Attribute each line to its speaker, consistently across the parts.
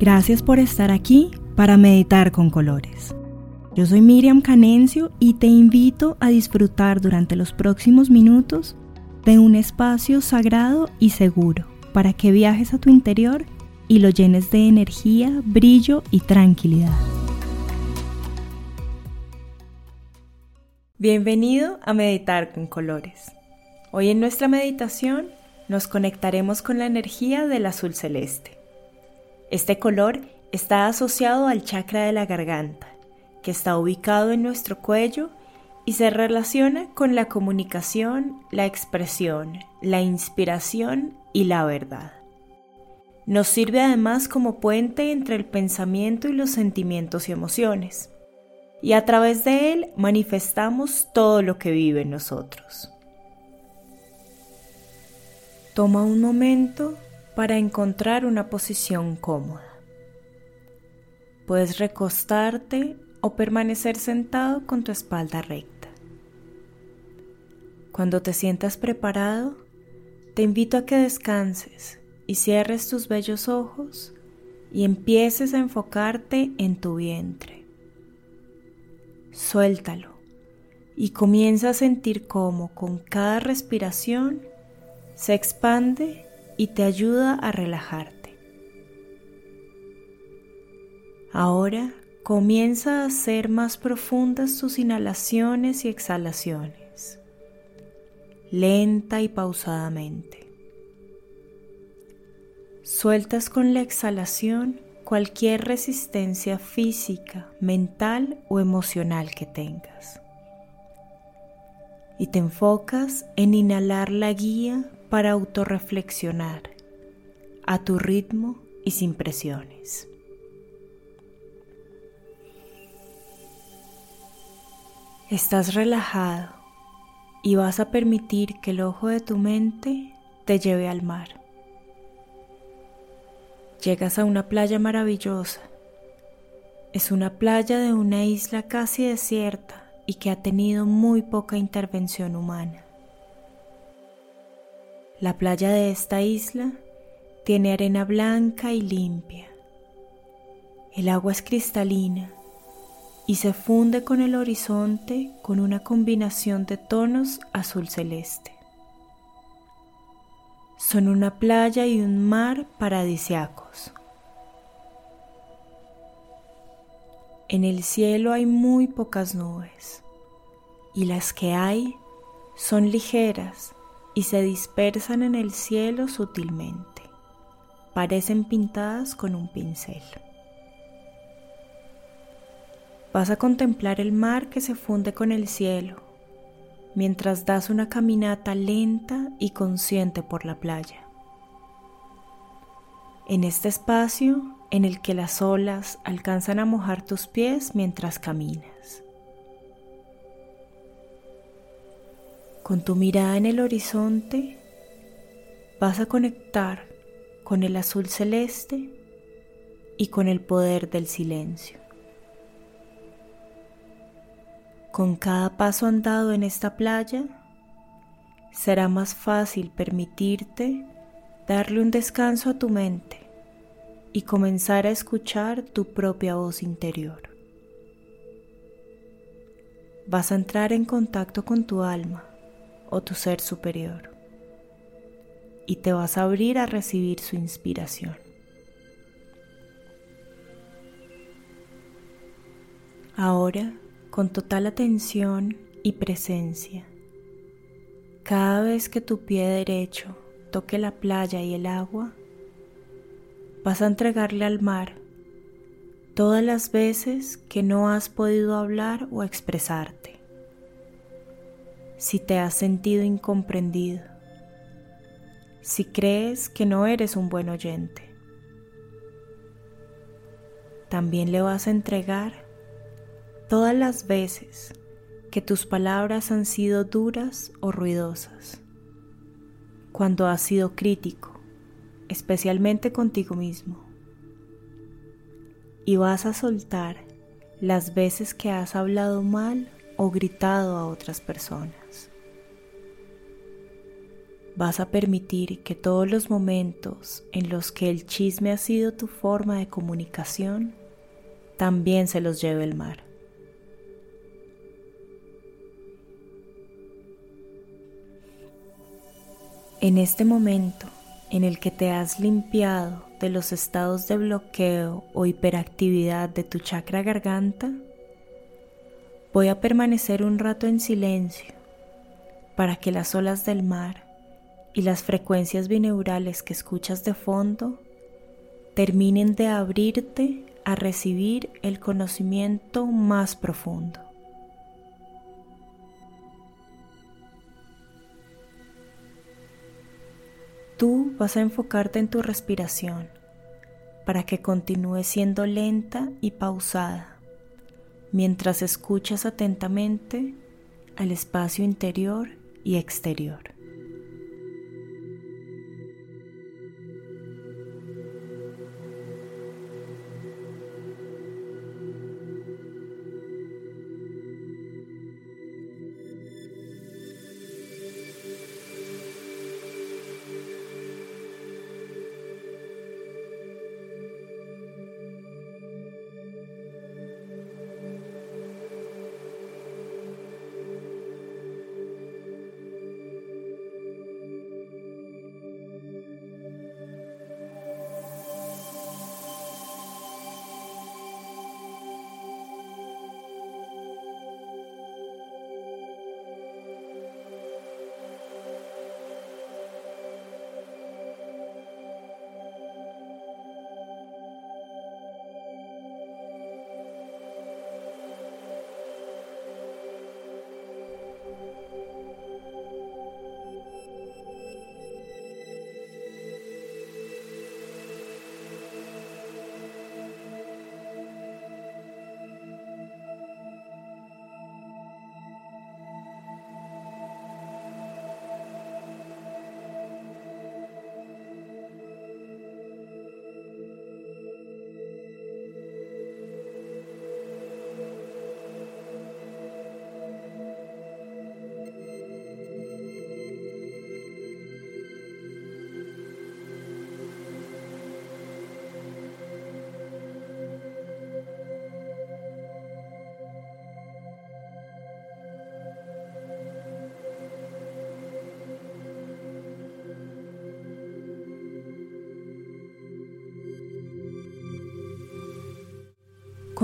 Speaker 1: Gracias por estar aquí para meditar con colores. Yo soy Miriam Canencio y te invito a disfrutar durante los próximos minutos de un espacio sagrado y seguro para que viajes a tu interior y lo llenes de energía, brillo y tranquilidad. Bienvenido a Meditar con Colores. Hoy en nuestra meditación nos conectaremos con la energía del azul celeste. Este color está asociado al chakra de la garganta, que está ubicado en nuestro cuello y se relaciona con la comunicación, la expresión, la inspiración y la verdad. Nos sirve además como puente entre el pensamiento y los sentimientos y emociones, y a través de él manifestamos todo lo que vive en nosotros. Toma un momento para encontrar una posición cómoda. Puedes recostarte o permanecer sentado con tu espalda recta. Cuando te sientas preparado, te invito a que descanses y cierres tus bellos ojos y empieces a enfocarte en tu vientre. Suéltalo y comienza a sentir cómo con cada respiración se expande y te ayuda a relajarte. Ahora comienza a hacer más profundas tus inhalaciones y exhalaciones, lenta y pausadamente. Sueltas con la exhalación cualquier resistencia física, mental o emocional que tengas. Y te enfocas en inhalar la guía para autorreflexionar a tu ritmo y sin presiones. Estás relajado y vas a permitir que el ojo de tu mente te lleve al mar. Llegas a una playa maravillosa. Es una playa de una isla casi desierta y que ha tenido muy poca intervención humana. La playa de esta isla tiene arena blanca y limpia. El agua es cristalina y se funde con el horizonte con una combinación de tonos azul celeste. Son una playa y un mar paradisiacos. En el cielo hay muy pocas nubes y las que hay son ligeras y se dispersan en el cielo sutilmente. Parecen pintadas con un pincel. Vas a contemplar el mar que se funde con el cielo mientras das una caminata lenta y consciente por la playa. En este espacio en el que las olas alcanzan a mojar tus pies mientras caminas. Con tu mirada en el horizonte vas a conectar con el azul celeste y con el poder del silencio. Con cada paso andado en esta playa, será más fácil permitirte darle un descanso a tu mente y comenzar a escuchar tu propia voz interior. Vas a entrar en contacto con tu alma o tu ser superior. Y te vas a abrir a recibir su inspiración. Ahora, con total atención y presencia, cada vez que tu pie derecho toque la playa y el agua, vas a entregarle al mar todas las veces que no has podido hablar o expresarte si te has sentido incomprendido, si crees que no eres un buen oyente. También le vas a entregar todas las veces que tus palabras han sido duras o ruidosas, cuando has sido crítico, especialmente contigo mismo. Y vas a soltar las veces que has hablado mal o gritado a otras personas. Vas a permitir que todos los momentos en los que el chisme ha sido tu forma de comunicación, también se los lleve el mar. En este momento en el que te has limpiado de los estados de bloqueo o hiperactividad de tu chakra garganta, voy a permanecer un rato en silencio para que las olas del mar y las frecuencias bineurales que escuchas de fondo terminen de abrirte a recibir el conocimiento más profundo. Tú vas a enfocarte en tu respiración para que continúe siendo lenta y pausada mientras escuchas atentamente al espacio interior y exterior.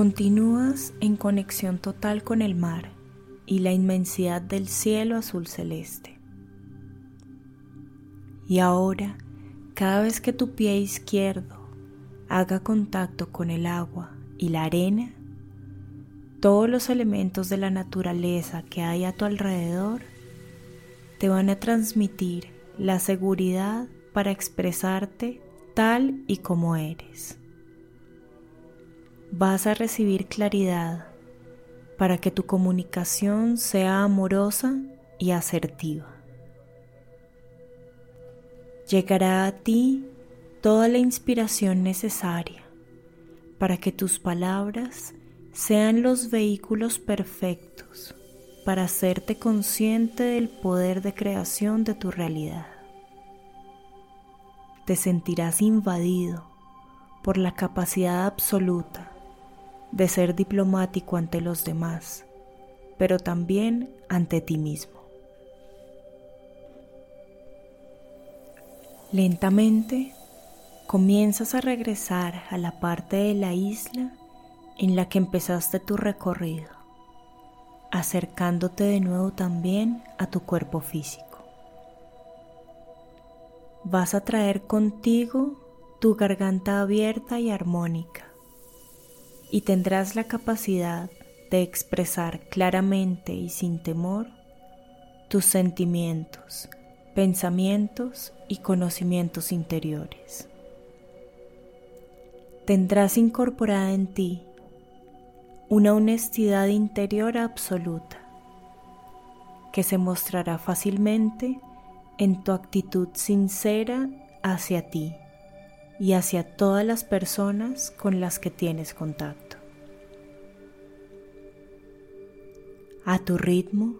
Speaker 1: Continúas en conexión total con el mar y la inmensidad del cielo azul celeste. Y ahora, cada vez que tu pie izquierdo haga contacto con el agua y la arena, todos los elementos de la naturaleza que hay a tu alrededor te van a transmitir la seguridad para expresarte tal y como eres vas a recibir claridad para que tu comunicación sea amorosa y asertiva. Llegará a ti toda la inspiración necesaria para que tus palabras sean los vehículos perfectos para hacerte consciente del poder de creación de tu realidad. Te sentirás invadido por la capacidad absoluta de ser diplomático ante los demás, pero también ante ti mismo. Lentamente comienzas a regresar a la parte de la isla en la que empezaste tu recorrido, acercándote de nuevo también a tu cuerpo físico. Vas a traer contigo tu garganta abierta y armónica y tendrás la capacidad de expresar claramente y sin temor tus sentimientos, pensamientos y conocimientos interiores. Tendrás incorporada en ti una honestidad interior absoluta que se mostrará fácilmente en tu actitud sincera hacia ti y hacia todas las personas con las que tienes contacto. A tu ritmo,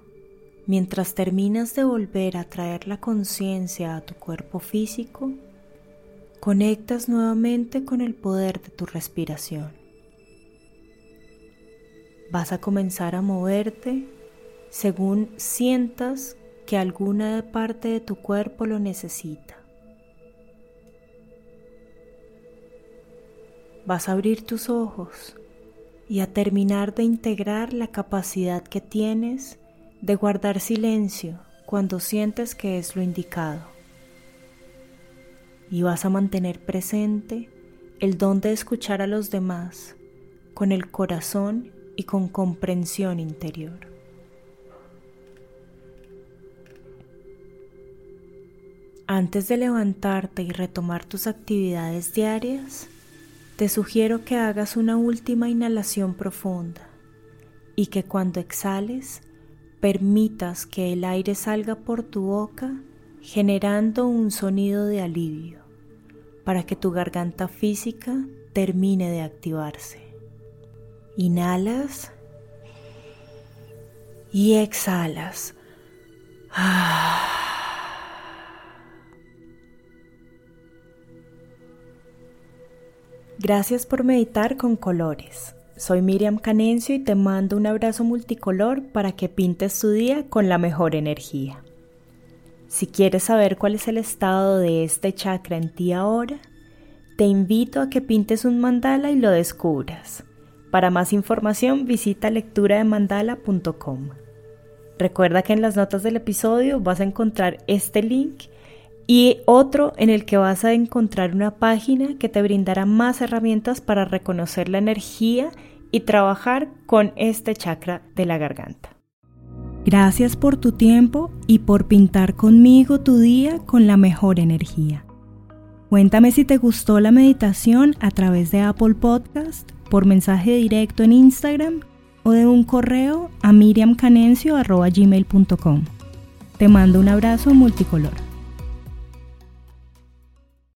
Speaker 1: mientras terminas de volver a traer la conciencia a tu cuerpo físico, conectas nuevamente con el poder de tu respiración. Vas a comenzar a moverte según sientas que alguna parte de tu cuerpo lo necesita. Vas a abrir tus ojos y a terminar de integrar la capacidad que tienes de guardar silencio cuando sientes que es lo indicado. Y vas a mantener presente el don de escuchar a los demás con el corazón y con comprensión interior. Antes de levantarte y retomar tus actividades diarias, te sugiero que hagas una última inhalación profunda y que cuando exhales permitas que el aire salga por tu boca generando un sonido de alivio para que tu garganta física termine de activarse. Inhalas y exhalas. Ah. Gracias por meditar con colores. Soy Miriam Canencio y te mando un abrazo multicolor para que pintes tu día con la mejor energía. Si quieres saber cuál es el estado de este chakra en ti ahora, te invito a que pintes un mandala y lo descubras. Para más información visita lecturademandala.com. Recuerda que en las notas del episodio vas a encontrar este link y otro en el que vas a encontrar una página que te brindará más herramientas para reconocer la energía y trabajar con este chakra de la garganta. Gracias por tu tiempo y por pintar conmigo tu día con la mejor energía. Cuéntame si te gustó la meditación a través de Apple Podcast, por mensaje directo en Instagram o de un correo a miriamcanencio.gmail.com. Te mando un abrazo multicolor.